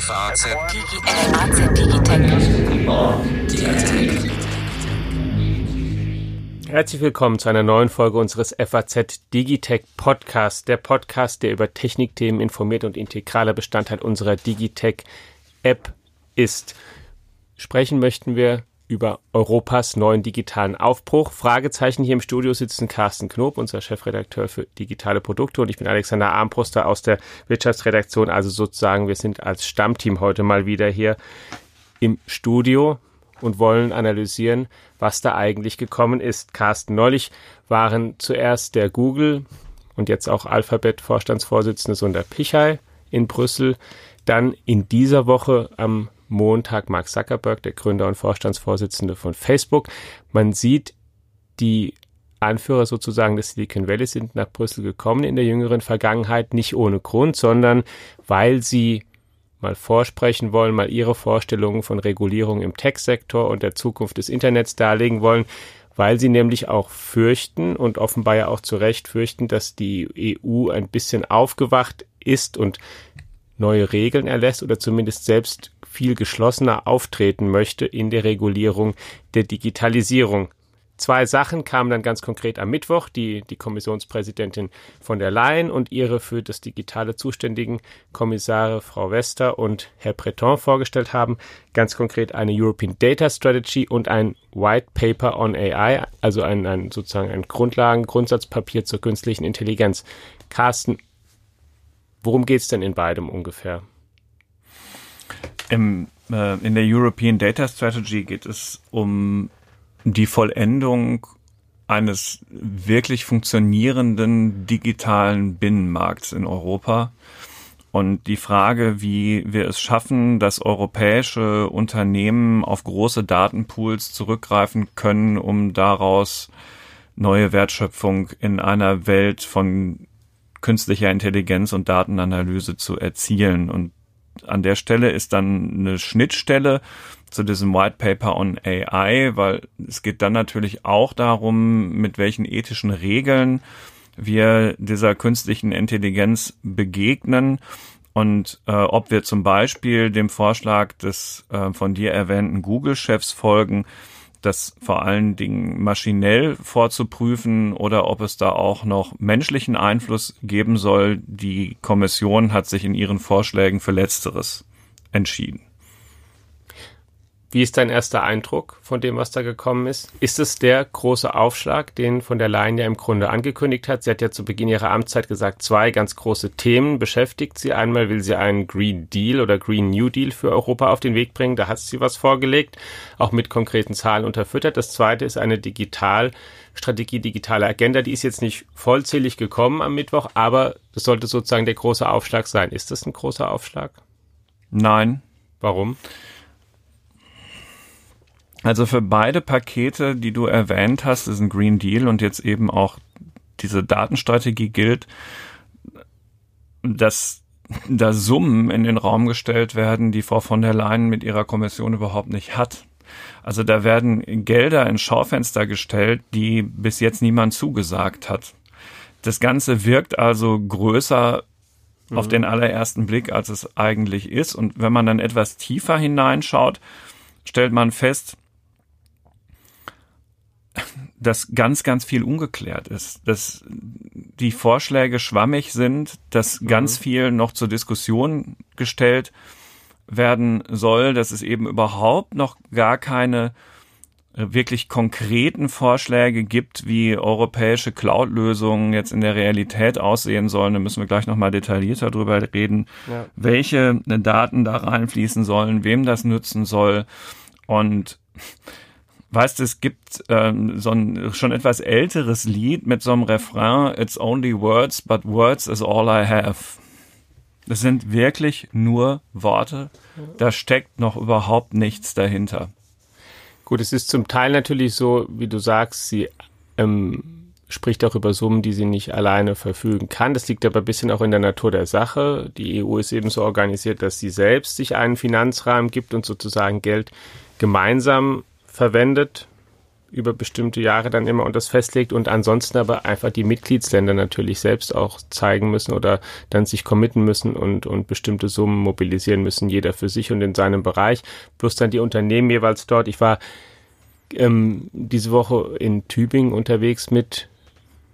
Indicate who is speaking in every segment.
Speaker 1: FAZ
Speaker 2: Herzlich willkommen zu einer neuen Folge unseres FAZ Digitech Podcasts, der Podcast, der über Technikthemen informiert und integraler Bestandteil unserer Digitech App ist. Sprechen möchten wir über Europas neuen digitalen Aufbruch. Fragezeichen hier im Studio sitzen Carsten Knob, unser Chefredakteur für digitale Produkte und ich bin Alexander Armbruster aus der Wirtschaftsredaktion. Also sozusagen, wir sind als Stammteam heute mal wieder hier im Studio und wollen analysieren, was da eigentlich gekommen ist. Carsten, neulich waren zuerst der Google und jetzt auch Alphabet Vorstandsvorsitzende Sundar Pichai in Brüssel. Dann in dieser Woche am Montag Mark Zuckerberg, der Gründer und Vorstandsvorsitzende von Facebook. Man sieht, die Anführer sozusagen des Silicon Valley sind nach Brüssel gekommen in der jüngeren Vergangenheit, nicht ohne Grund, sondern weil sie mal vorsprechen wollen, mal ihre Vorstellungen von Regulierung im Tech-Sektor und der Zukunft des Internets darlegen wollen, weil sie nämlich auch fürchten und offenbar ja auch zu Recht fürchten, dass die EU ein bisschen aufgewacht ist und neue Regeln erlässt oder zumindest selbst viel geschlossener auftreten möchte in der Regulierung der Digitalisierung. Zwei Sachen kamen dann ganz konkret am Mittwoch, die die Kommissionspräsidentin von der Leyen und ihre für das Digitale zuständigen Kommissare Frau Wester und Herr Breton vorgestellt haben. Ganz konkret eine European Data Strategy und ein White Paper on AI, also ein, ein sozusagen ein Grundlagen, Grundsatzpapier zur künstlichen Intelligenz. Carsten, Worum geht es denn in beidem ungefähr?
Speaker 3: Im, äh, in der European Data Strategy geht es um die Vollendung eines wirklich funktionierenden digitalen Binnenmarkts in Europa. Und die Frage, wie wir es schaffen, dass europäische Unternehmen auf große Datenpools zurückgreifen können, um daraus neue Wertschöpfung in einer Welt von künstlicher Intelligenz und Datenanalyse zu erzielen. Und an der Stelle ist dann eine Schnittstelle zu diesem White Paper on AI, weil es geht dann natürlich auch darum, mit welchen ethischen Regeln wir dieser künstlichen Intelligenz begegnen. Und äh, ob wir zum Beispiel dem Vorschlag des äh, von dir erwähnten Google-Chefs folgen, das vor allen Dingen maschinell vorzuprüfen oder ob es da auch noch menschlichen Einfluss geben soll. Die Kommission hat sich in ihren Vorschlägen für Letzteres entschieden.
Speaker 2: Wie ist dein erster Eindruck von dem, was da gekommen ist? Ist es der große Aufschlag, den von der Leyen ja im Grunde angekündigt hat? Sie hat ja zu Beginn ihrer Amtszeit gesagt, zwei ganz große Themen beschäftigt sie. Einmal will sie einen Green Deal oder Green New Deal für Europa auf den Weg bringen. Da hat sie was vorgelegt, auch mit konkreten Zahlen unterfüttert. Das zweite ist eine Digitalstrategie, digitale Agenda. Die ist jetzt nicht vollzählig gekommen am Mittwoch, aber das sollte sozusagen der große Aufschlag sein. Ist das ein großer Aufschlag?
Speaker 3: Nein.
Speaker 2: Warum?
Speaker 3: Also für beide Pakete, die du erwähnt hast, ist ein Green Deal und jetzt eben auch diese Datenstrategie gilt, dass da Summen in den Raum gestellt werden, die Frau von der Leyen mit ihrer Kommission überhaupt nicht hat. Also da werden Gelder in Schaufenster gestellt, die bis jetzt niemand zugesagt hat. Das Ganze wirkt also größer mhm. auf den allerersten Blick, als es eigentlich ist. Und wenn man dann etwas tiefer hineinschaut, stellt man fest, dass ganz, ganz viel ungeklärt ist, dass die Vorschläge schwammig sind, dass mhm. ganz viel noch zur Diskussion gestellt werden soll, dass es eben überhaupt noch gar keine äh, wirklich konkreten Vorschläge gibt, wie europäische Cloud-Lösungen jetzt in der Realität aussehen sollen. Da müssen wir gleich nochmal detaillierter drüber reden, ja. welche Daten da reinfließen sollen, wem das nützen soll. Und weißt, es gibt ähm, so ein schon etwas älteres Lied mit so einem Refrain, It's only words, but words is all I have. Das sind wirklich nur Worte. Da steckt noch überhaupt nichts dahinter.
Speaker 2: Gut, es ist zum Teil natürlich so, wie du sagst, sie ähm, spricht auch über Summen, die sie nicht alleine verfügen kann. Das liegt aber ein bisschen auch in der Natur der Sache. Die EU ist eben so organisiert, dass sie selbst sich einen Finanzrahmen gibt und sozusagen Geld gemeinsam verwendet über bestimmte Jahre dann immer und das festlegt und ansonsten aber einfach die Mitgliedsländer natürlich selbst auch zeigen müssen oder dann sich committen müssen und, und bestimmte Summen mobilisieren müssen, jeder für sich und in seinem Bereich, plus dann die Unternehmen jeweils dort. Ich war ähm, diese Woche in Tübingen unterwegs mit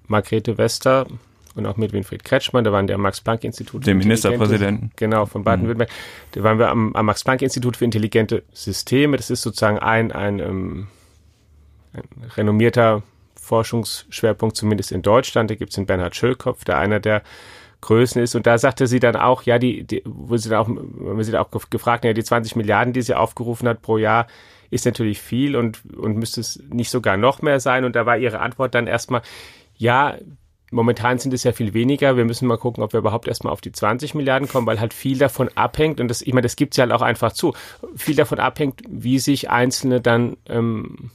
Speaker 2: Margrethe Wester, und auch mit Winfried Kretschmann, da waren der Max-Planck-Institut.
Speaker 3: Dem Ministerpräsidenten.
Speaker 2: Genau, von Baden-Württemberg. Mhm. Da waren wir am, am Max-Planck-Institut für intelligente Systeme. Das ist sozusagen ein, ein, ähm, ein renommierter Forschungsschwerpunkt, zumindest in Deutschland. Da gibt es den Bernhard Schölkopf, der einer der Größen ist. Und da sagte sie dann auch, ja, die, die wo sie dann auch, wir sie dann auch gefragt, ja, die 20 Milliarden, die sie aufgerufen hat pro Jahr, ist natürlich viel und, und müsste es nicht sogar noch mehr sein. Und da war ihre Antwort dann erstmal, ja, Momentan sind es ja viel weniger. Wir müssen mal gucken, ob wir überhaupt erstmal auf die 20 Milliarden kommen, weil halt viel davon abhängt, und das, ich meine, das gibt's ja halt auch einfach zu, viel davon abhängt, wie sich Einzelne dann, ähm,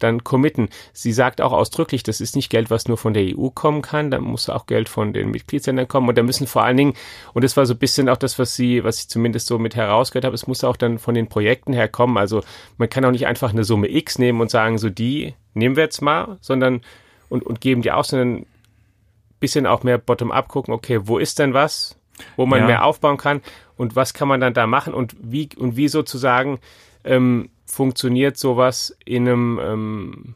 Speaker 2: dann committen. Sie sagt auch ausdrücklich, das ist nicht Geld, was nur von der EU kommen kann, da muss auch Geld von den Mitgliedsländern kommen und da müssen vor allen Dingen, und das war so ein bisschen auch das, was sie, was ich zumindest so mit herausgehört habe, es muss auch dann von den Projekten herkommen. Also man kann auch nicht einfach eine Summe X nehmen und sagen, so die nehmen wir jetzt mal, sondern und, und geben die aus, sondern bisschen auch mehr bottom-up gucken, okay, wo ist denn was, wo man ja. mehr aufbauen kann und was kann man dann da machen und wie und wie sozusagen ähm, funktioniert sowas in einem ähm,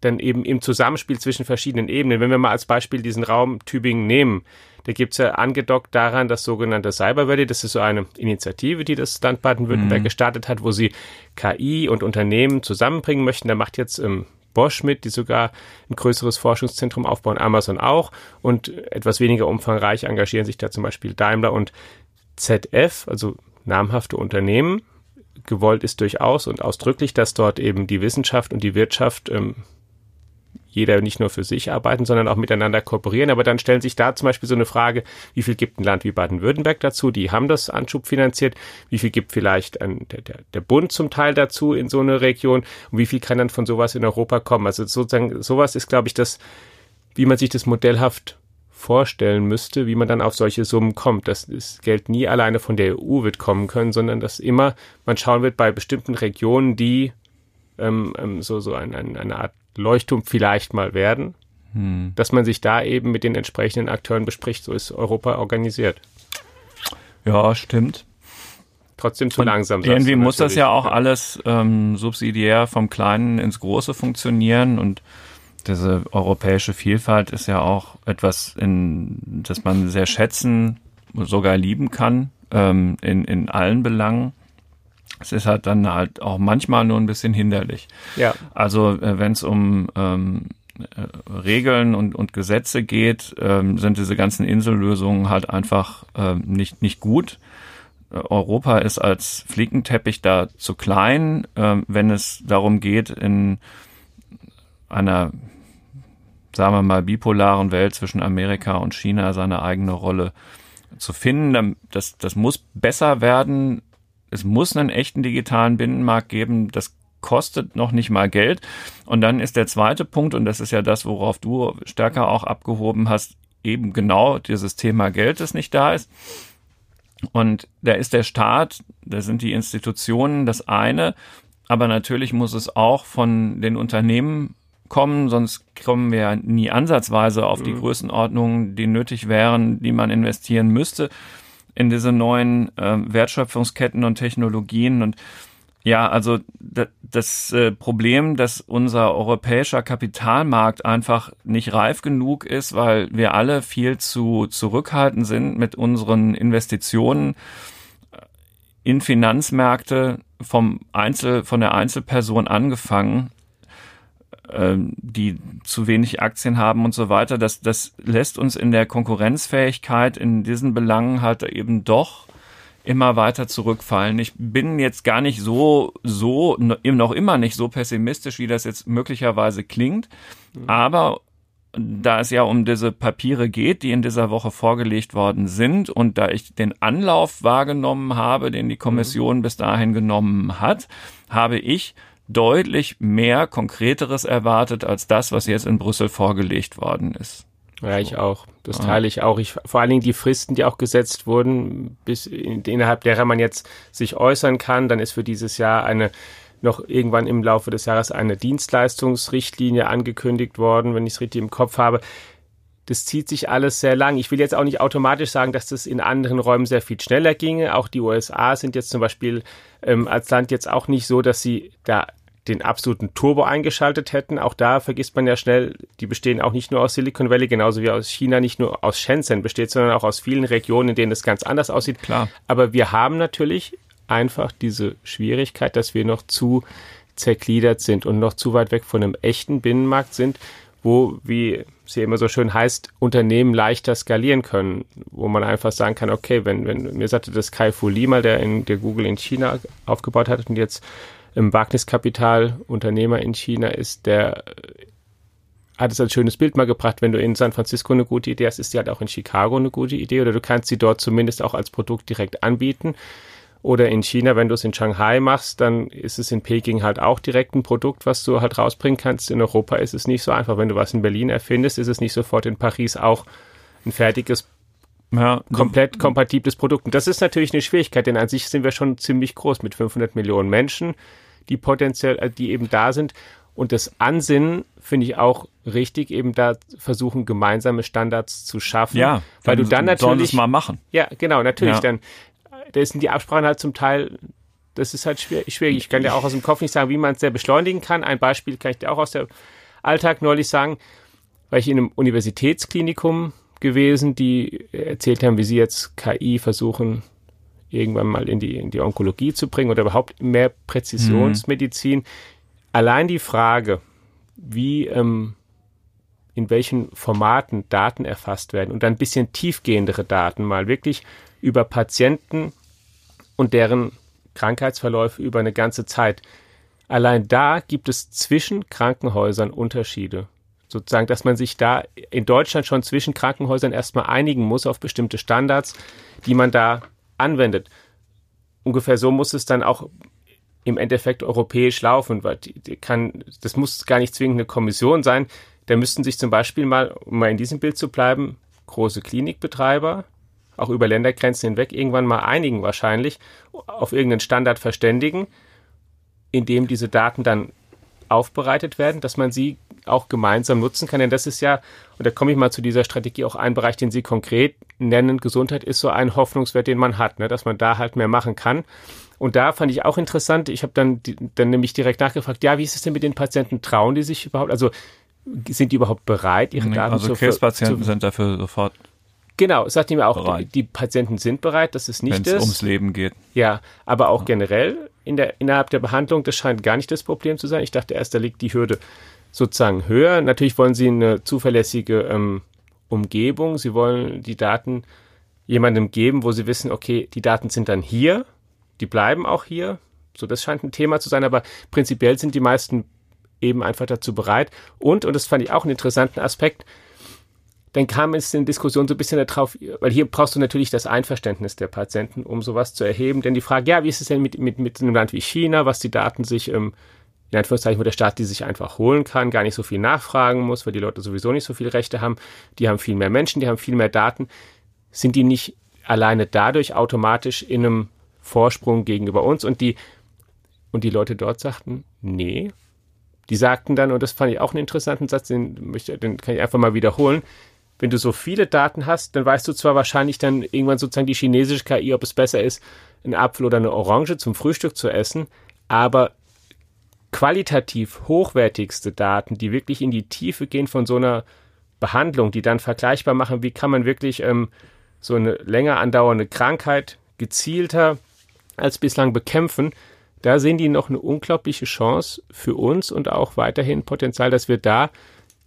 Speaker 2: dann eben im Zusammenspiel zwischen verschiedenen Ebenen. Wenn wir mal als Beispiel diesen Raum Tübingen nehmen, da gibt's ja angedockt daran das sogenannte Cyber das ist so eine Initiative, die das Land Baden-Württemberg mhm. gestartet hat, wo sie KI und Unternehmen zusammenbringen möchten. Da macht jetzt ähm, Bosch mit, die sogar ein größeres Forschungszentrum aufbauen, Amazon auch und etwas weniger umfangreich engagieren sich da zum Beispiel Daimler und ZF, also namhafte Unternehmen. Gewollt ist durchaus und ausdrücklich, dass dort eben die Wissenschaft und die Wirtschaft ähm, jeder nicht nur für sich arbeiten, sondern auch miteinander kooperieren. Aber dann stellen sich da zum Beispiel so eine Frage, wie viel gibt ein Land wie Baden-Württemberg dazu? Die haben das Anschub finanziert. Wie viel gibt vielleicht ein, der, der, Bund zum Teil dazu in so eine Region? Und wie viel kann dann von sowas in Europa kommen? Also sozusagen, sowas ist, glaube ich, das, wie man sich das modellhaft vorstellen müsste, wie man dann auf solche Summen kommt. dass das Geld nie alleine von der EU wird kommen können, sondern dass immer man schauen wird bei bestimmten Regionen, die ähm, ähm, so, so ein, ein, eine Art Leuchtturm vielleicht mal werden, hm. dass man sich da eben mit den entsprechenden Akteuren bespricht. So ist Europa organisiert.
Speaker 3: Ja, stimmt.
Speaker 2: Trotzdem zu
Speaker 3: Und
Speaker 2: langsam.
Speaker 3: Irgendwie muss das ja auch alles ähm, subsidiär vom Kleinen ins Große funktionieren und diese europäische Vielfalt ist ja auch etwas, in, das man sehr schätzen, sogar lieben kann, ähm, in, in allen Belangen. Es ist halt dann halt auch manchmal nur ein bisschen hinderlich. Ja. Also äh, wenn es um ähm, äh, Regeln und, und Gesetze geht, ähm, sind diese ganzen Insellösungen halt einfach äh, nicht, nicht gut. Europa ist als Flickenteppich da zu klein, äh, wenn es darum geht, in einer, sagen wir mal, bipolaren Welt zwischen Amerika und China seine eigene Rolle zu finden. Das, das muss besser werden es muss einen echten digitalen Binnenmarkt geben. Das kostet noch nicht mal Geld. Und dann ist der zweite Punkt, und das ist ja das, worauf du stärker auch abgehoben hast, eben genau dieses Thema Geld, das nicht da ist. Und da ist der Staat, da sind die Institutionen das eine, aber natürlich muss es auch von den Unternehmen kommen, sonst kommen wir nie ansatzweise auf die mhm. Größenordnungen, die nötig wären, die man investieren müsste in diese neuen äh, Wertschöpfungsketten und Technologien. Und ja, also das äh, Problem, dass unser europäischer Kapitalmarkt einfach nicht reif genug ist, weil wir alle viel zu zurückhaltend sind mit unseren Investitionen in Finanzmärkte vom Einzel, von der Einzelperson angefangen die zu wenig Aktien haben und so weiter. Das, das lässt uns in der Konkurrenzfähigkeit in diesen Belangen halt eben doch immer weiter zurückfallen. Ich bin jetzt gar nicht so, so, noch immer nicht so pessimistisch, wie das jetzt möglicherweise klingt. Mhm. Aber da es ja um diese Papiere geht, die in dieser Woche vorgelegt worden sind und da ich den Anlauf wahrgenommen habe, den die Kommission mhm. bis dahin genommen hat, habe ich deutlich mehr Konkreteres erwartet als das, was jetzt in Brüssel vorgelegt worden ist.
Speaker 2: Ja, ich auch. Das teile ich auch. Ich, vor allen Dingen die Fristen, die auch gesetzt wurden, bis in, innerhalb derer man jetzt sich äußern kann. Dann ist für dieses Jahr eine noch irgendwann im Laufe des Jahres eine Dienstleistungsrichtlinie angekündigt worden, wenn ich es richtig im Kopf habe. Das zieht sich alles sehr lang. Ich will jetzt auch nicht automatisch sagen, dass das in anderen Räumen sehr viel schneller ginge. Auch die USA sind jetzt zum Beispiel ähm, als Land jetzt auch nicht so, dass sie da den absoluten Turbo eingeschaltet hätten. Auch da vergisst man ja schnell, die bestehen auch nicht nur aus Silicon Valley, genauso wie aus China nicht nur aus Shenzhen besteht, sondern auch aus vielen Regionen, in denen es ganz anders aussieht.
Speaker 3: Klar.
Speaker 2: Aber wir haben natürlich einfach diese Schwierigkeit, dass wir noch zu zergliedert sind und noch zu weit weg von einem echten Binnenmarkt sind, wo, wie ja immer so schön heißt, Unternehmen leichter skalieren können, wo man einfach sagen kann, okay, wenn, wenn mir sagte das Kai Fu Li mal, der in der Google in China aufgebaut hat und jetzt im Wagniskapital Unternehmer in China ist, der hat es als schönes Bild mal gebracht, wenn du in San Francisco eine gute Idee hast, ist die halt auch in Chicago eine gute Idee oder du kannst sie dort zumindest auch als Produkt direkt anbieten. Oder in China, wenn du es in Shanghai machst, dann ist es in Peking halt auch direkt ein Produkt, was du halt rausbringen kannst. In Europa ist es nicht so einfach. Wenn du was in Berlin erfindest, ist es nicht sofort in Paris auch ein fertiges, ja, komplett kompatibles Produkt. Und das ist natürlich eine Schwierigkeit, denn an sich sind wir schon ziemlich groß mit 500 Millionen Menschen die potenziell, äh, die eben da sind. Und das Ansinnen finde ich auch richtig, eben da versuchen, gemeinsame Standards zu schaffen.
Speaker 3: Ja,
Speaker 2: weil du dann natürlich. Sollen es
Speaker 3: mal machen.
Speaker 2: Ja, genau, natürlich. Ja. Dann, da sind die Absprachen halt zum Teil, das ist halt schwierig. Ich kann dir auch aus dem Kopf nicht sagen, wie man es sehr beschleunigen kann. Ein Beispiel kann ich dir auch aus dem Alltag neulich sagen, weil ich in einem Universitätsklinikum gewesen, die erzählt haben, wie sie jetzt KI versuchen irgendwann mal in die, in die Onkologie zu bringen oder überhaupt mehr Präzisionsmedizin. Mhm. Allein die Frage, wie ähm, in welchen Formaten Daten erfasst werden und dann ein bisschen tiefgehendere Daten mal wirklich über Patienten und deren Krankheitsverläufe über eine ganze Zeit. Allein da gibt es zwischen Krankenhäusern Unterschiede. Sozusagen, dass man sich da in Deutschland schon zwischen Krankenhäusern erstmal einigen muss auf bestimmte Standards, die man da anwendet. Ungefähr so muss es dann auch im Endeffekt europäisch laufen, weil die, die kann, das muss gar nicht zwingend eine Kommission sein. Da müssten sich zum Beispiel mal, um mal in diesem Bild zu bleiben, große Klinikbetreiber auch über Ländergrenzen hinweg irgendwann mal einigen wahrscheinlich, auf irgendeinen Standard verständigen, in dem diese Daten dann aufbereitet werden, dass man sie auch gemeinsam nutzen kann. Denn das ist ja, und da komme ich mal zu dieser Strategie, auch ein Bereich, den Sie konkret nennen. Gesundheit ist so ein Hoffnungswert, den man hat, ne, dass man da halt mehr machen kann. Und da fand ich auch interessant, ich habe dann, dann nämlich direkt nachgefragt, ja, wie ist es denn mit den Patienten? Trauen die sich überhaupt? Also sind die überhaupt bereit, ihre nee, Daten
Speaker 3: also zu Also Krebspatienten sind dafür sofort
Speaker 2: Genau, sagt ihm auch, die, die, Patienten sind bereit, dass es nicht Wenn's ist. Wenn
Speaker 3: es ums Leben geht.
Speaker 2: Ja, aber auch ja. generell in der, innerhalb der Behandlung, das scheint gar nicht das Problem zu sein. Ich dachte erst, da liegt die Hürde sozusagen höher. Natürlich wollen sie eine zuverlässige ähm, Umgebung. Sie wollen die Daten jemandem geben, wo sie wissen, okay, die Daten sind dann hier, die bleiben auch hier. So, das scheint ein Thema zu sein, aber prinzipiell sind die meisten eben einfach dazu bereit. Und, und das fand ich auch einen interessanten Aspekt, dann kam es in Diskussion so ein bisschen darauf, weil hier brauchst du natürlich das Einverständnis der Patienten, um sowas zu erheben. Denn die Frage, ja, wie ist es denn mit, mit, mit einem Land wie China, was die Daten sich, ähm, in Anführungszeichen, wo der Staat die sich einfach holen kann, gar nicht so viel nachfragen muss, weil die Leute sowieso nicht so viele Rechte haben. Die haben viel mehr Menschen, die haben viel mehr Daten. Sind die nicht alleine dadurch automatisch in einem Vorsprung gegenüber uns? Und die, und die Leute dort sagten, nee. Die sagten dann, und das fand ich auch einen interessanten Satz, den, möchte, den kann ich einfach mal wiederholen, wenn du so viele Daten hast, dann weißt du zwar wahrscheinlich dann irgendwann sozusagen die chinesische KI, ob es besser ist, einen Apfel oder eine Orange zum Frühstück zu essen, aber qualitativ hochwertigste Daten, die wirklich in die Tiefe gehen von so einer Behandlung, die dann vergleichbar machen, wie kann man wirklich ähm, so eine länger andauernde Krankheit gezielter als bislang bekämpfen, da sehen die noch eine unglaubliche Chance für uns und auch weiterhin Potenzial, dass wir da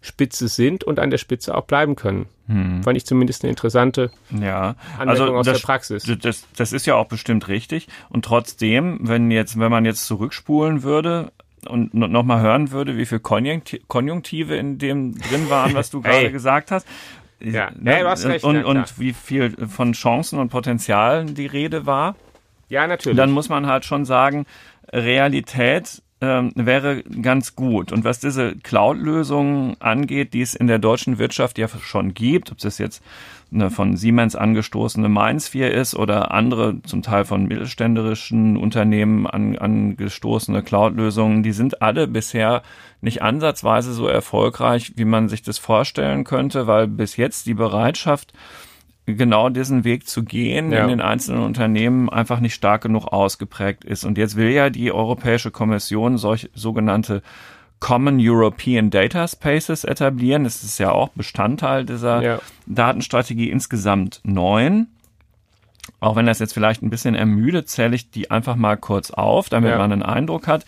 Speaker 2: Spitze sind und an der Spitze auch bleiben können. Hm. Fand ich zumindest eine interessante
Speaker 3: ja. Anwendung also
Speaker 2: aus
Speaker 3: das,
Speaker 2: der Praxis.
Speaker 3: Das, das ist ja auch bestimmt richtig. Und trotzdem, wenn jetzt, wenn man jetzt zurückspulen würde, und nochmal hören würde, wie viel Konjunktive in dem drin waren, was du gerade gesagt hast.
Speaker 2: Ja, ne? ja du hast recht.
Speaker 3: Und,
Speaker 2: ja,
Speaker 3: und wie viel von Chancen und Potenzialen die Rede war.
Speaker 2: Ja, natürlich.
Speaker 3: Dann muss man halt schon sagen, Realität ähm, wäre ganz gut. Und was diese Cloud-Lösungen angeht, die es in der deutschen Wirtschaft ja schon gibt, ob es jetzt eine von Siemens angestoßene MindSphere ist oder andere, zum Teil von mittelständischen Unternehmen an, angestoßene Cloud-Lösungen, die sind alle bisher nicht ansatzweise so erfolgreich, wie man sich das vorstellen könnte, weil bis jetzt die Bereitschaft, genau diesen Weg zu gehen ja. in den einzelnen Unternehmen einfach nicht stark genug ausgeprägt ist. Und jetzt will ja die Europäische Kommission solch sogenannte Common European Data Spaces etablieren. Das ist ja auch Bestandteil dieser ja. Datenstrategie insgesamt neun. Auch wenn das jetzt vielleicht ein bisschen ermüdet, zähle ich die einfach mal kurz auf, damit ja. man einen Eindruck hat.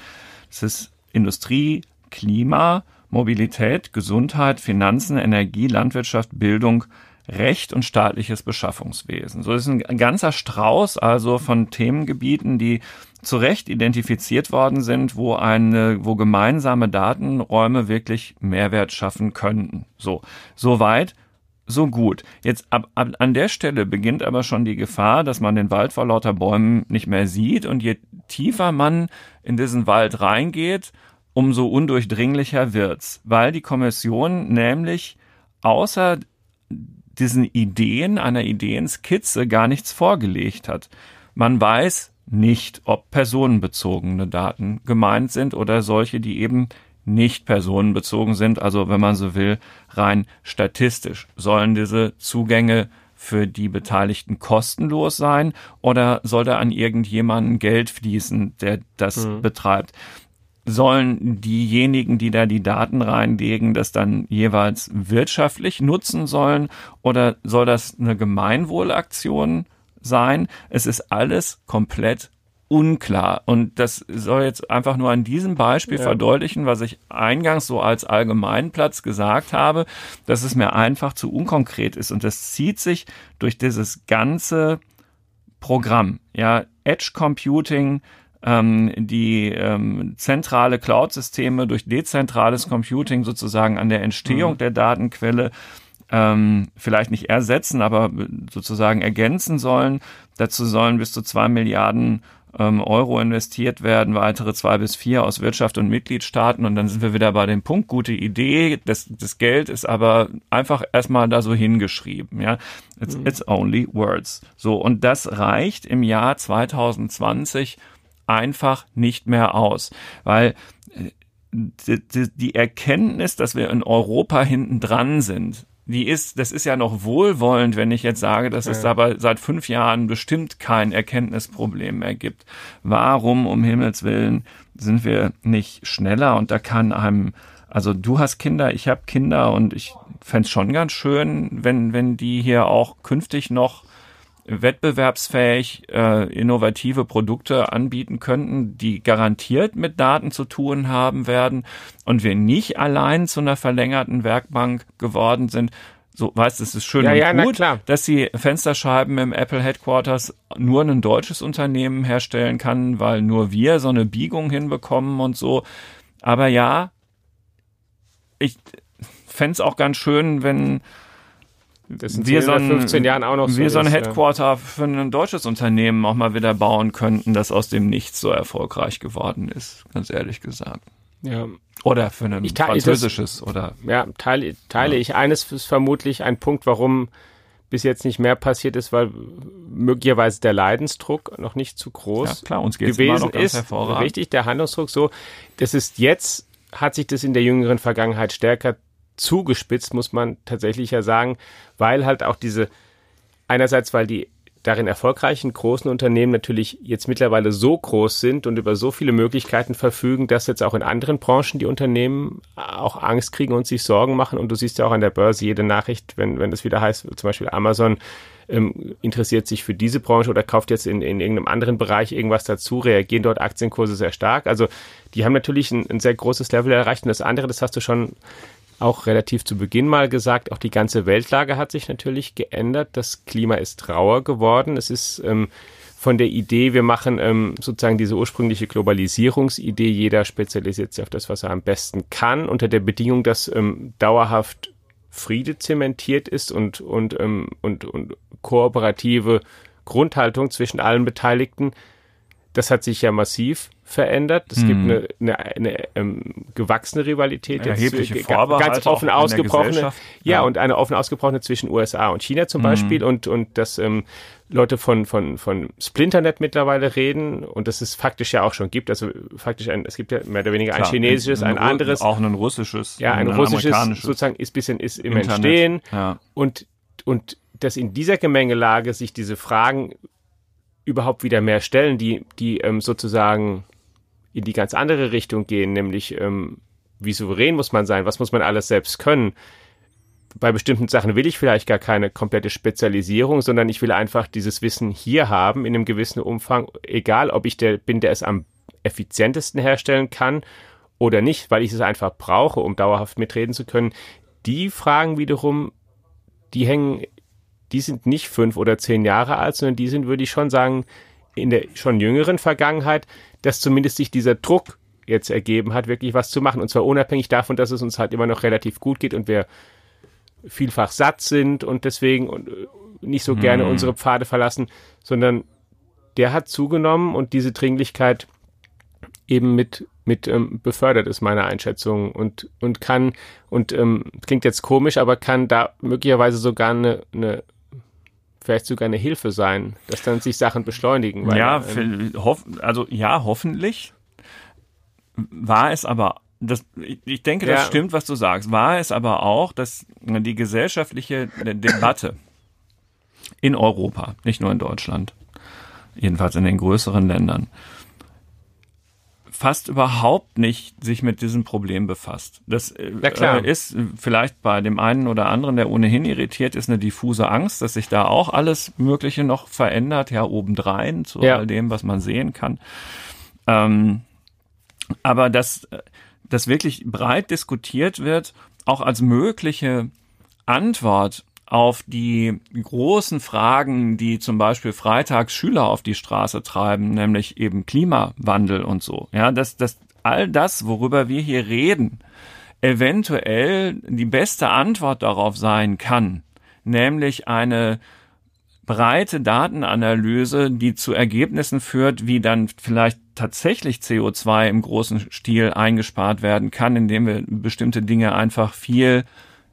Speaker 3: Es ist Industrie, Klima, Mobilität, Gesundheit, Finanzen, Energie, Landwirtschaft, Bildung, Recht und staatliches Beschaffungswesen. So ist ein ganzer Strauß also von Themengebieten, die zu Recht identifiziert worden sind, wo eine, wo gemeinsame Datenräume wirklich Mehrwert schaffen könnten. So, soweit so gut. Jetzt ab, ab, an der Stelle beginnt aber schon die Gefahr, dass man den Wald vor lauter Bäumen nicht mehr sieht und je tiefer man in diesen Wald reingeht, umso undurchdringlicher wird's, weil die Kommission nämlich außer diesen Ideen, einer Ideenskizze gar nichts vorgelegt hat. Man weiß nicht, ob personenbezogene Daten gemeint sind oder solche, die eben nicht personenbezogen sind, also wenn man so will, rein statistisch. Sollen diese Zugänge für die Beteiligten kostenlos sein oder soll da an irgendjemanden Geld fließen, der das mhm. betreibt? Sollen diejenigen, die da die Daten reinlegen, das dann jeweils wirtschaftlich nutzen sollen oder soll das eine Gemeinwohlaktion sein? Es ist alles komplett unklar. Und das soll jetzt einfach nur an diesem Beispiel ja. verdeutlichen, was ich eingangs so als Allgemeinplatz gesagt habe, dass es mir einfach zu unkonkret ist. Und das zieht sich durch dieses ganze Programm. Ja, Edge Computing, ähm, die ähm, zentrale Cloud-Systeme durch dezentrales Computing sozusagen an der Entstehung mhm. der Datenquelle ähm, vielleicht nicht ersetzen, aber sozusagen ergänzen sollen. Dazu sollen bis zu zwei Milliarden ähm, Euro investiert werden, weitere zwei bis vier aus Wirtschaft und Mitgliedstaaten und dann sind wir wieder bei dem Punkt, gute Idee, das, das Geld ist aber einfach erstmal da so hingeschrieben, ja. It's, mhm. it's only words. So, und das reicht im Jahr 2020 einfach nicht mehr aus, weil äh, die, Erkenntnis, dass wir in Europa hinten dran sind, die ist, das ist ja noch wohlwollend, wenn ich jetzt sage, dass es dabei seit fünf Jahren bestimmt kein Erkenntnisproblem mehr gibt. Warum um Himmels Willen sind wir nicht schneller? Und da kann einem, also du hast Kinder, ich habe Kinder und ich fände schon ganz schön, wenn, wenn die hier auch künftig noch wettbewerbsfähig äh, innovative Produkte anbieten könnten, die garantiert mit Daten zu tun haben werden und wir nicht allein zu einer verlängerten Werkbank geworden sind. So, weißt, es ist schön
Speaker 2: ja,
Speaker 3: und
Speaker 2: ja,
Speaker 3: gut, dass die Fensterscheiben im Apple Headquarters nur ein deutsches Unternehmen herstellen kann, weil nur wir so eine Biegung hinbekommen und so. Aber ja, ich fände es auch ganz schön, wenn
Speaker 2: das sind wir so ein, 15 Jahren auch noch
Speaker 3: so. Wir so ein Headquarter ja. für ein deutsches Unternehmen auch mal wieder bauen könnten, das aus dem Nichts so erfolgreich geworden ist, ganz ehrlich gesagt.
Speaker 2: Ja.
Speaker 3: Oder für ein französisches
Speaker 2: das,
Speaker 3: oder.
Speaker 2: Ja, teile, teile ja. ich. Eines ist vermutlich ein Punkt, warum bis jetzt nicht mehr passiert ist, weil möglicherweise der Leidensdruck noch nicht zu groß ja,
Speaker 3: klar, uns
Speaker 2: geht's gewesen ist. Richtig, der Handlungsdruck so. Das ist jetzt, hat sich das in der jüngeren Vergangenheit stärker zugespitzt, muss man tatsächlich ja sagen, weil halt auch diese, einerseits, weil die darin erfolgreichen großen Unternehmen natürlich jetzt mittlerweile so groß sind und über so viele Möglichkeiten verfügen, dass jetzt auch in anderen Branchen die Unternehmen auch Angst kriegen und sich Sorgen machen. Und du siehst ja auch an der Börse jede Nachricht, wenn, wenn das wieder heißt, zum Beispiel Amazon ähm, interessiert sich für diese Branche oder kauft jetzt in, in irgendeinem anderen Bereich irgendwas dazu, reagieren dort Aktienkurse sehr stark. Also die haben natürlich ein, ein sehr großes Level erreicht. Und das andere, das hast du schon auch relativ zu Beginn mal gesagt, auch die ganze Weltlage hat sich natürlich geändert. Das Klima ist rauer geworden. Es ist ähm, von der Idee, wir machen ähm, sozusagen diese ursprüngliche Globalisierungsidee, jeder spezialisiert sich auf das, was er am besten kann, unter der Bedingung, dass ähm, dauerhaft Friede zementiert ist und, und, ähm, und, und kooperative Grundhaltung zwischen allen Beteiligten. Das hat sich ja massiv verändert. Es hm. gibt eine, eine, eine ähm, gewachsene Rivalität,
Speaker 3: Erhebliche
Speaker 2: jetzt, ganz offen ausgebrochene, ja, ja, und eine offen ausgebrochene zwischen USA und China zum hm. Beispiel und und das ähm, Leute von von von Splinternet mittlerweile reden und das es faktisch ja auch schon gibt. Also faktisch ein, es gibt ja mehr oder weniger ein Klar, chinesisches, ein, ein, anderes,
Speaker 3: auch ein russisches,
Speaker 2: ja, ein, ein russisches sozusagen ist bisschen ist im Internet, Entstehen ja. und und dass in dieser Gemengelage sich diese Fragen überhaupt wieder mehr stellen, die die ähm, sozusagen in die ganz andere Richtung gehen, nämlich ähm, wie souverän muss man sein, was muss man alles selbst können. Bei bestimmten Sachen will ich vielleicht gar keine komplette Spezialisierung, sondern ich will einfach dieses Wissen hier haben in einem gewissen Umfang, egal ob ich der bin, der es am effizientesten herstellen kann oder nicht, weil ich es einfach brauche, um dauerhaft mitreden zu können. Die Fragen wiederum, die hängen, die sind nicht fünf oder zehn Jahre alt, sondern die sind, würde ich schon sagen, in der schon jüngeren Vergangenheit dass zumindest sich dieser Druck jetzt ergeben hat, wirklich was zu machen. Und zwar unabhängig davon, dass es uns halt immer noch relativ gut geht und wir vielfach satt sind und deswegen äh, nicht so gerne hm. unsere Pfade verlassen, sondern der hat zugenommen und diese Dringlichkeit eben mit mit ähm, befördert ist meine Einschätzung und und kann und ähm, klingt jetzt komisch, aber kann da möglicherweise sogar eine, eine vielleicht sogar eine Hilfe sein, dass dann sich Sachen beschleunigen.
Speaker 3: Weil, ja, ähm, hoff, also ja, hoffentlich. War es aber, das, ich denke, das ja. stimmt, was du sagst. War es aber auch, dass die gesellschaftliche Debatte in Europa, nicht nur in Deutschland, jedenfalls in den größeren Ländern, fast überhaupt nicht sich mit diesem Problem befasst. Das äh, ist vielleicht bei dem einen oder anderen, der ohnehin irritiert ist, eine diffuse Angst, dass sich da auch alles Mögliche noch verändert, ja, obendrein zu ja. all dem, was man sehen kann. Ähm, aber dass das wirklich breit diskutiert wird, auch als mögliche Antwort auf die großen Fragen, die zum Beispiel freitags Schüler auf die Straße treiben, nämlich eben Klimawandel und so. Ja, dass, dass all das, worüber wir hier reden, eventuell die beste Antwort darauf sein kann, nämlich eine breite Datenanalyse, die zu Ergebnissen führt, wie dann vielleicht tatsächlich CO2 im großen Stil eingespart werden kann, indem wir bestimmte Dinge einfach viel,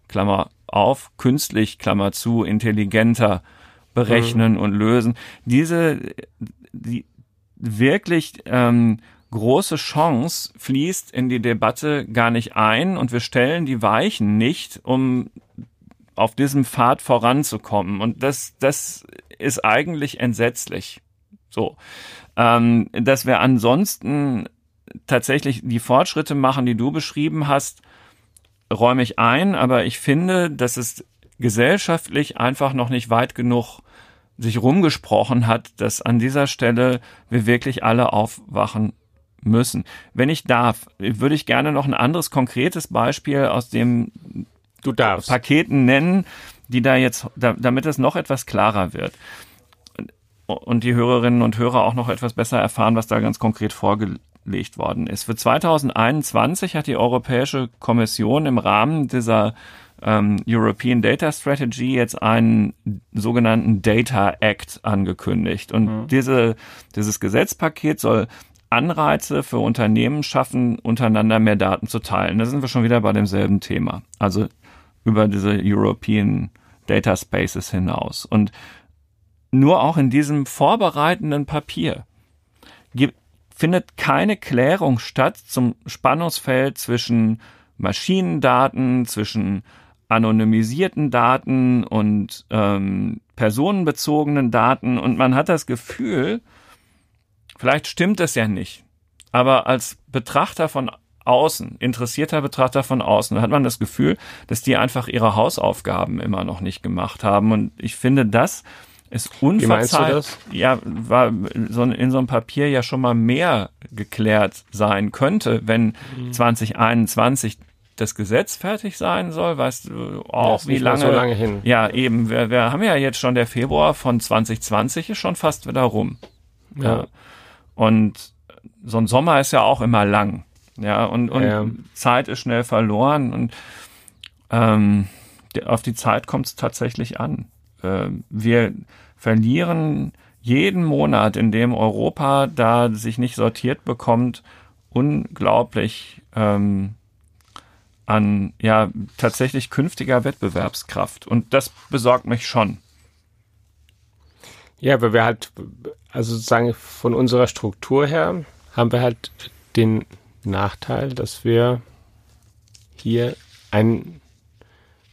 Speaker 3: Klammer auf, künstlich, Klammer zu, intelligenter berechnen mhm. und lösen. Diese, die wirklich ähm, große Chance fließt in die Debatte gar nicht ein und wir stellen die Weichen nicht, um auf diesem Pfad voranzukommen. Und das, das ist eigentlich entsetzlich. So, ähm, dass wir ansonsten tatsächlich die Fortschritte machen, die du beschrieben hast, räume ich ein, aber ich finde, dass es gesellschaftlich einfach noch nicht weit genug sich rumgesprochen hat, dass an dieser Stelle wir wirklich alle aufwachen müssen. Wenn ich darf, würde ich gerne noch ein anderes konkretes Beispiel aus dem
Speaker 2: du darfst.
Speaker 3: Paketen nennen, die da jetzt, damit es noch etwas klarer wird und die Hörerinnen und Hörer auch noch etwas besser erfahren, was da ganz konkret vorgelegt festgelegt worden ist. Für 2021 hat die Europäische Kommission im Rahmen dieser ähm, European Data Strategy jetzt einen sogenannten Data Act angekündigt. Und mhm. diese, dieses Gesetzpaket soll Anreize für Unternehmen schaffen, untereinander mehr Daten zu teilen. Da sind wir schon wieder bei demselben Thema. Also über diese European Data Spaces hinaus. Und nur auch in diesem vorbereitenden Papier gibt, findet keine Klärung statt zum Spannungsfeld zwischen Maschinendaten, zwischen anonymisierten Daten und ähm, personenbezogenen Daten. Und man hat das Gefühl, vielleicht stimmt es ja nicht, aber als Betrachter von außen, interessierter Betrachter von außen, hat man das Gefühl, dass die einfach ihre Hausaufgaben immer noch nicht gemacht haben. Und ich finde, das ist unverzeiht. Ja, war so in so einem Papier ja schon mal mehr geklärt sein könnte, wenn mhm. 2021 das Gesetz fertig sein soll, weißt du auch, ja, wie lange,
Speaker 2: so lange hin.
Speaker 3: Ja, eben. Wir, wir haben ja jetzt schon der Februar von 2020 ist schon fast wieder rum. Ja. ja. Und so ein Sommer ist ja auch immer lang. Ja, und, und ja. Zeit ist schnell verloren und ähm, auf die Zeit kommt es tatsächlich an. Äh, wir verlieren jeden Monat, in dem Europa da sich nicht sortiert bekommt, unglaublich ähm, an ja tatsächlich künftiger Wettbewerbskraft. Und das besorgt mich schon.
Speaker 2: Ja, weil wir halt, also sozusagen von unserer Struktur her, haben wir halt den Nachteil, dass wir hier ein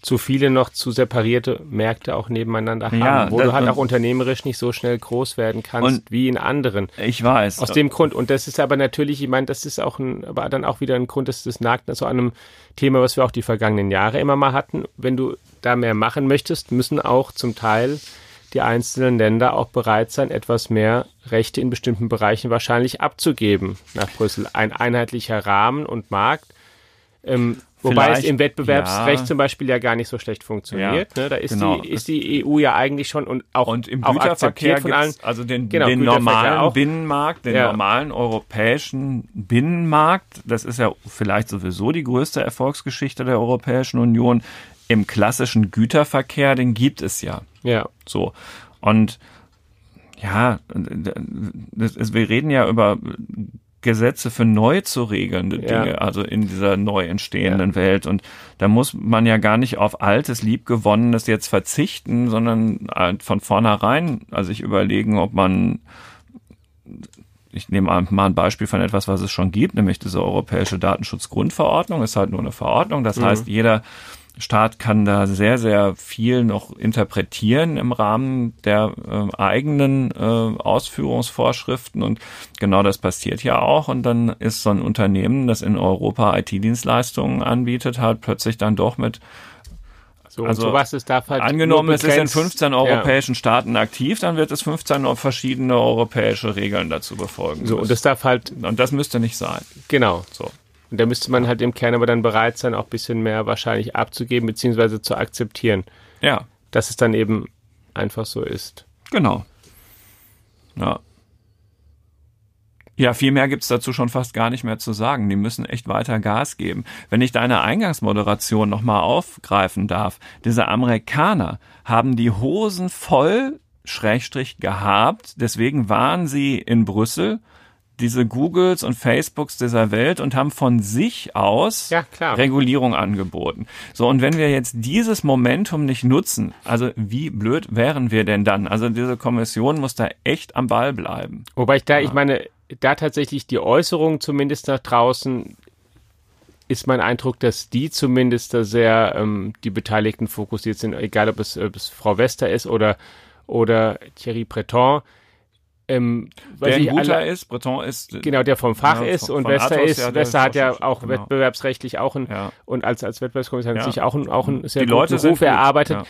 Speaker 2: zu viele noch zu separierte Märkte auch nebeneinander haben, ja, wo du halt auch unternehmerisch nicht so schnell groß werden kannst wie in anderen.
Speaker 3: Ich weiß.
Speaker 2: Aus dem Grund. Und das ist aber natürlich, ich meine, das ist auch ein, aber dann auch wieder ein Grund, dass das nagt so an einem Thema, was wir auch die vergangenen Jahre immer mal hatten. Wenn du da mehr machen möchtest, müssen auch zum Teil die einzelnen Länder auch bereit sein, etwas mehr Rechte in bestimmten Bereichen wahrscheinlich abzugeben nach Brüssel. Ein einheitlicher Rahmen und Markt. Ähm, Wobei es im Wettbewerbsrecht ja. zum Beispiel ja gar nicht so schlecht funktioniert. Ja, ne? Da ist, genau. die, ist die EU ja eigentlich schon und auch,
Speaker 3: und im
Speaker 2: auch
Speaker 3: Güterverkehr von allen. Also den, genau, den normalen auch. Binnenmarkt, den ja. normalen europäischen Binnenmarkt, das ist ja vielleicht sowieso die größte Erfolgsgeschichte der Europäischen Union. Im klassischen Güterverkehr, den gibt es ja.
Speaker 2: Ja.
Speaker 3: So. Und ja, wir reden ja über Gesetze für neu zu regelnde Dinge, ja. also in dieser neu entstehenden ja. Welt. Und da muss man ja gar nicht auf altes, liebgewonnenes jetzt verzichten, sondern halt von vornherein, also sich überlegen, ob man ich nehme mal ein Beispiel von etwas, was es schon gibt, nämlich diese europäische Datenschutzgrundverordnung, ist halt nur eine Verordnung. Das mhm. heißt, jeder Staat kann da sehr, sehr viel noch interpretieren im Rahmen der äh, eigenen äh, Ausführungsvorschriften und genau das passiert ja auch und dann ist so ein Unternehmen, das in Europa IT-Dienstleistungen anbietet, halt plötzlich dann doch mit
Speaker 2: so, also sowas ist da
Speaker 3: halt angenommen, es ist in 15 europäischen ja. Staaten aktiv, dann wird es 15 verschiedene europäische Regeln dazu befolgen.
Speaker 2: So, müssen. und das darf halt.
Speaker 3: Und das müsste nicht sein.
Speaker 2: Genau. So. Und da müsste man halt im Kern aber dann bereit sein, auch ein bisschen mehr wahrscheinlich abzugeben, beziehungsweise zu akzeptieren.
Speaker 3: Ja.
Speaker 2: Dass es dann eben einfach so ist.
Speaker 3: Genau. Ja. Ja, viel mehr gibt's dazu schon fast gar nicht mehr zu sagen. Die müssen echt weiter Gas geben. Wenn ich deine Eingangsmoderation nochmal aufgreifen darf, diese Amerikaner haben die Hosen voll Schrägstrich gehabt, deswegen waren sie in Brüssel diese Googles und Facebooks dieser Welt und haben von sich aus
Speaker 2: ja,
Speaker 3: Regulierung angeboten. So, und wenn wir jetzt dieses Momentum nicht nutzen, also wie blöd wären wir denn dann? Also diese Kommission muss da echt am Ball bleiben.
Speaker 2: Wobei ich da, ja. ich meine, da tatsächlich die Äußerung zumindest nach draußen ist mein Eindruck, dass die zumindest da sehr ähm, die Beteiligten fokussiert sind, egal ob es, ob es Frau Wester ist oder, oder Thierry Breton
Speaker 3: ähm, der ein guter alle, ist, Breton ist
Speaker 2: genau der vom Fach ja, ist von, und von Wester Athos, ist ja, Wester hat ja auch genau. wettbewerbsrechtlich auch ein ja. und als als Wettbewerbskommissar ja. sich auch ein auch ein sehr
Speaker 3: die guten Leute Beruf
Speaker 2: erarbeitet,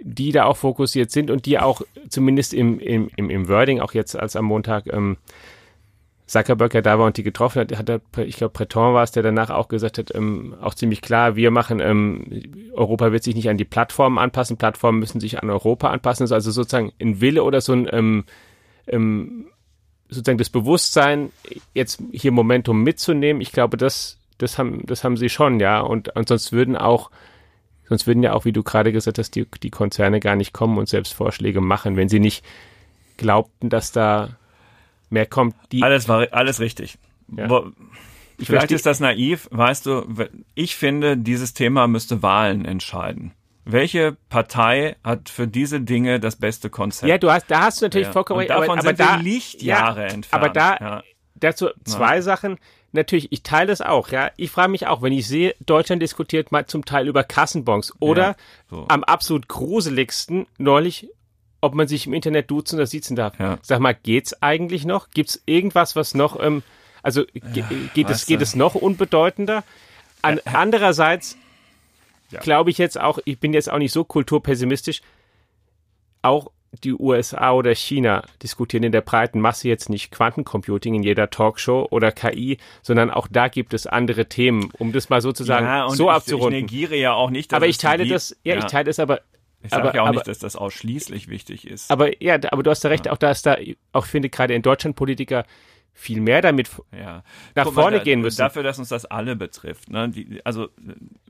Speaker 2: die da auch fokussiert sind und die auch zumindest im im im, im Wording auch jetzt als am Montag ähm, Zuckerberg ja da war und die getroffen hat, hat er, ich glaube, Breton war es, der danach auch gesagt hat, ähm, auch ziemlich klar, wir machen, ähm, Europa wird sich nicht an die Plattformen anpassen, Plattformen müssen sich an Europa anpassen. Also sozusagen ein Wille oder so ein ähm, ähm, sozusagen das Bewusstsein, jetzt hier Momentum mitzunehmen, ich glaube, das, das haben, das haben sie schon, ja. Und, und sonst würden auch, sonst würden ja auch, wie du gerade gesagt hast, die, die Konzerne gar nicht kommen und selbst Vorschläge machen, wenn sie nicht glaubten, dass da mehr kommt.
Speaker 3: Alles war alles richtig. Ja. Vielleicht ist das naiv, weißt du, ich finde, dieses Thema müsste Wahlen entscheiden welche Partei hat für diese Dinge das beste Konzept?
Speaker 2: Ja, du hast, da hast du natürlich ja. vollkommen
Speaker 3: recht. Davon aber, sind aber da, Lichtjahre ja, entfernt.
Speaker 2: Aber da, ja. dazu zwei ja. Sachen. Natürlich, ich teile das auch, ja. Ich frage mich auch, wenn ich sehe, Deutschland diskutiert mal zum Teil über Kassenbons oder so. am absolut gruseligsten neulich, ob man sich im Internet duzen oder siezen darf. Sag mal, geht's eigentlich noch? Gibt's irgendwas, was noch, ähm, also geht es, geht es noch unbedeutender? An, andererseits ja. glaube ich jetzt auch, ich bin jetzt auch nicht so kulturpessimistisch, auch die USA oder China diskutieren in der breiten Masse jetzt nicht Quantencomputing in jeder Talkshow oder KI, sondern auch da gibt es andere Themen, um das mal sozusagen ja, so ich, abzurunden.
Speaker 3: Ich negiere ja auch nicht, dass
Speaker 2: aber ich teile das, ja, ja, ich teile das aber
Speaker 3: ich sage ja auch aber, nicht, dass das ausschließlich wichtig ist.
Speaker 2: Aber ja, aber du hast da recht, ja. auch da ist da, auch finde gerade in Deutschland Politiker viel mehr damit ja. nach Guck vorne mal, da, gehen müssen.
Speaker 3: Dafür, dass uns das alle betrifft. Ne? Die, also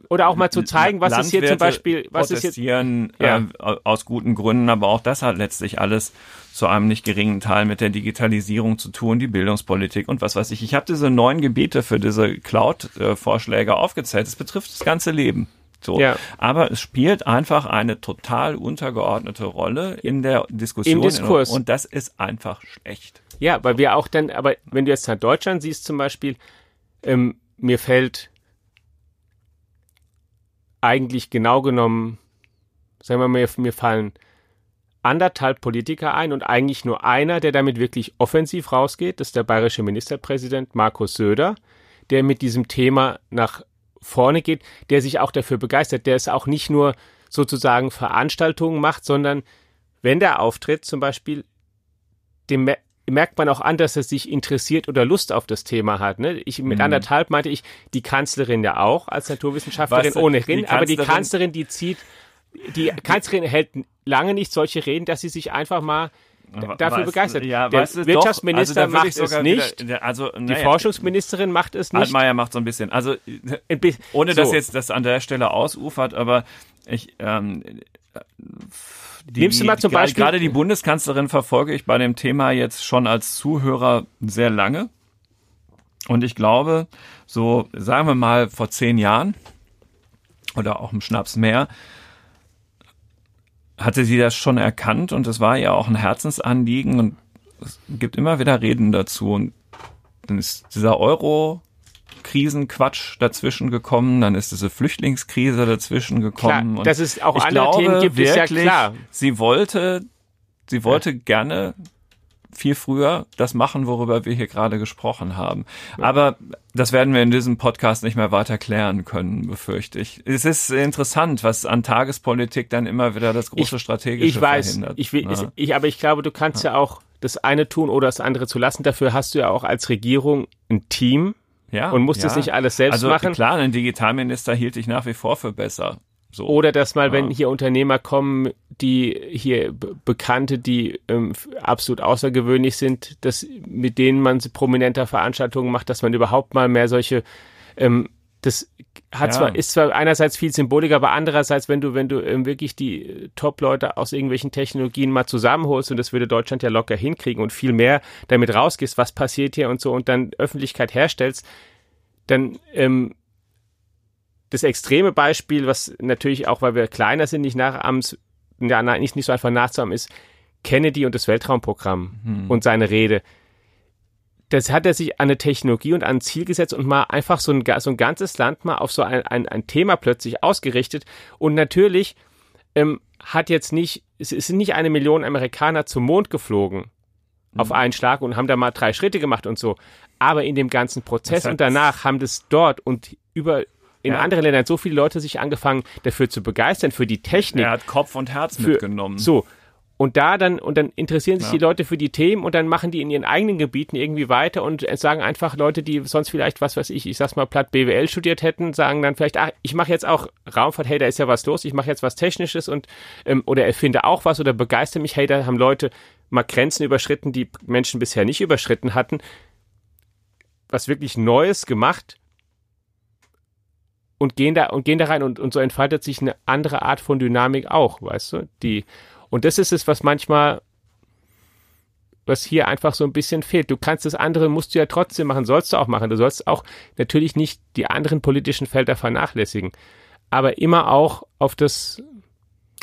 Speaker 2: oder auch mal zu zeigen, was ist hier zum Beispiel, was ist jetzt
Speaker 3: ja. äh, aus guten Gründen, aber auch das hat letztlich alles zu einem nicht geringen Teil mit der Digitalisierung zu tun, die Bildungspolitik und was weiß ich. Ich habe diese neun Gebiete für diese Cloud-Vorschläge aufgezählt. Es betrifft das ganze Leben. So. Ja. Aber es spielt einfach eine total untergeordnete Rolle in der Diskussion.
Speaker 2: Im Diskurs.
Speaker 3: Und das ist einfach schlecht.
Speaker 2: Ja, weil wir auch dann, aber wenn du jetzt nach Deutschland siehst zum Beispiel, ähm, mir fällt eigentlich genau genommen, sagen wir mal, mir, fallen anderthalb Politiker ein und eigentlich nur einer, der damit wirklich offensiv rausgeht, das ist der bayerische Ministerpräsident Markus Söder, der mit diesem Thema nach vorne geht, der sich auch dafür begeistert, der es auch nicht nur sozusagen Veranstaltungen macht, sondern wenn der auftritt zum Beispiel, dem merkt man auch an, dass er sich interessiert oder Lust auf das Thema hat. Ne? Ich, mit mhm. anderthalb meinte ich die Kanzlerin ja auch als Naturwissenschaftlerin Was, ohnehin, die aber die Kanzlerin, die zieht, die Kanzlerin hält lange nicht solche Reden, dass sie sich einfach mal dafür weißt, begeistert. Ja, der weißt Wirtschaftsminister doch, also macht es nicht. Wieder, also, die Forschungsministerin macht es nicht.
Speaker 3: Altmaier macht so ein bisschen. Also ohne so. dass jetzt das an der Stelle ausufert, aber ich ähm,
Speaker 2: die, Nimmst du mal zum Beispiel
Speaker 3: gerade die Bundeskanzlerin verfolge ich bei dem Thema jetzt schon als Zuhörer sehr lange. Und ich glaube, so sagen wir mal vor zehn Jahren oder auch im Schnaps mehr, hatte sie das schon erkannt und es war ja auch ein Herzensanliegen und es gibt immer wieder Reden dazu und dann ist dieser Euro Krisenquatsch dazwischen gekommen, dann ist diese Flüchtlingskrise dazwischen gekommen.
Speaker 2: Klar, dass es auch andere glaube, Themen gibt, wirklich, ist ja klar.
Speaker 3: Sie wollte, sie wollte ja. gerne viel früher das machen, worüber wir hier gerade gesprochen haben. Aber das werden wir in diesem Podcast nicht mehr weiter klären können, befürchte ich. Es ist interessant, was an Tagespolitik dann immer wieder das große ich, strategische
Speaker 2: ich weiß, verhindert. Ich will, ja. ich, aber ich glaube, du kannst ja. ja auch das eine tun oder das andere zu lassen. Dafür hast du ja auch als Regierung ein Team, ja, und musst ja. nicht alles selbst
Speaker 3: also,
Speaker 2: machen.
Speaker 3: Klar, ein Digitalminister hielt ich nach wie vor für besser. So.
Speaker 2: Oder dass mal, ja. wenn hier Unternehmer kommen, die hier Bekannte, die ähm, absolut außergewöhnlich sind, dass mit denen man prominenter Veranstaltungen macht, dass man überhaupt mal mehr solche ähm, das hat ja. zwar, ist zwar einerseits viel Symbolik, aber andererseits, wenn du, wenn du ähm, wirklich die äh, Top-Leute aus irgendwelchen Technologien mal zusammenholst, und das würde Deutschland ja locker hinkriegen und viel mehr damit rausgehst, was passiert hier und so, und dann Öffentlichkeit herstellst, dann ähm, das extreme Beispiel, was natürlich auch, weil wir kleiner sind, nicht nachahmens, ja, nicht, nicht so einfach nachzuahmen ist, Kennedy und das Weltraumprogramm hm. und seine Rede. Das hat er sich an eine Technologie und an ein Ziel gesetzt und mal einfach so ein, so ein ganzes Land mal auf so ein, ein, ein Thema plötzlich ausgerichtet. Und natürlich ähm, hat jetzt nicht, es sind nicht eine Million Amerikaner zum Mond geflogen mhm. auf einen Schlag und haben da mal drei Schritte gemacht und so. Aber in dem ganzen Prozess und danach haben das dort und über in ja. anderen Ländern so viele Leute sich angefangen dafür zu begeistern, für die Technik.
Speaker 3: Er hat Kopf und Herz für, mitgenommen.
Speaker 2: So. Und da dann, und dann interessieren sich ja. die Leute für die Themen und dann machen die in ihren eigenen Gebieten irgendwie weiter und sagen einfach Leute, die sonst vielleicht, was weiß ich, ich sag's mal platt BWL studiert hätten, sagen dann vielleicht, ach, ich mache jetzt auch Raumfahrt, hey, da ist ja was los, ich mache jetzt was Technisches und ähm, oder erfinde auch was oder begeister mich, hey, da haben Leute mal Grenzen überschritten, die Menschen bisher nicht überschritten hatten. Was wirklich Neues gemacht und gehen da und gehen da rein und, und so entfaltet sich eine andere Art von Dynamik auch, weißt du? Die und das ist es, was manchmal was hier einfach so ein bisschen fehlt. Du kannst das andere, musst du ja trotzdem machen, sollst du auch machen. Du sollst auch natürlich nicht die anderen politischen Felder vernachlässigen, aber immer auch auf das,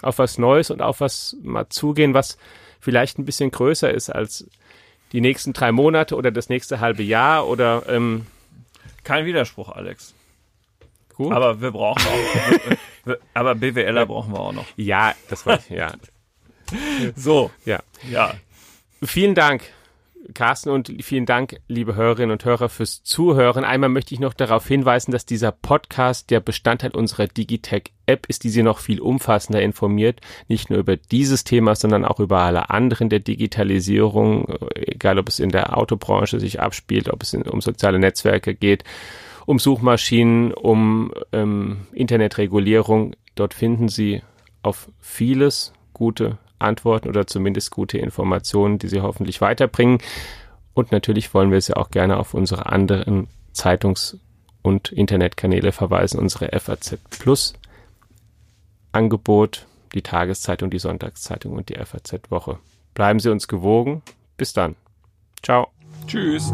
Speaker 2: auf was Neues und auf was mal zugehen, was vielleicht ein bisschen größer ist als die nächsten drei Monate oder das nächste halbe Jahr oder ähm,
Speaker 3: kein Widerspruch, Alex. Gut. Aber wir brauchen auch, aber BWLer brauchen wir auch noch.
Speaker 2: Ja, das war, ja.
Speaker 3: so.
Speaker 2: Ja.
Speaker 3: Ja.
Speaker 2: Vielen Dank, Carsten, und vielen Dank, liebe Hörerinnen und Hörer, fürs Zuhören. Einmal möchte ich noch darauf hinweisen, dass dieser Podcast der Bestandteil unserer Digitech-App ist, die Sie noch viel umfassender informiert. Nicht nur über dieses Thema, sondern auch über alle anderen der Digitalisierung, egal ob es in der Autobranche sich abspielt, ob es um soziale Netzwerke geht um Suchmaschinen, um ähm, Internetregulierung. Dort finden Sie auf vieles gute Antworten oder zumindest gute Informationen, die Sie hoffentlich weiterbringen. Und natürlich wollen wir Sie auch gerne auf unsere anderen Zeitungs- und Internetkanäle verweisen. Unsere FAZ Plus Angebot, die Tageszeitung, die Sonntagszeitung und die FAZ Woche. Bleiben Sie uns gewogen. Bis dann. Ciao.
Speaker 3: Tschüss.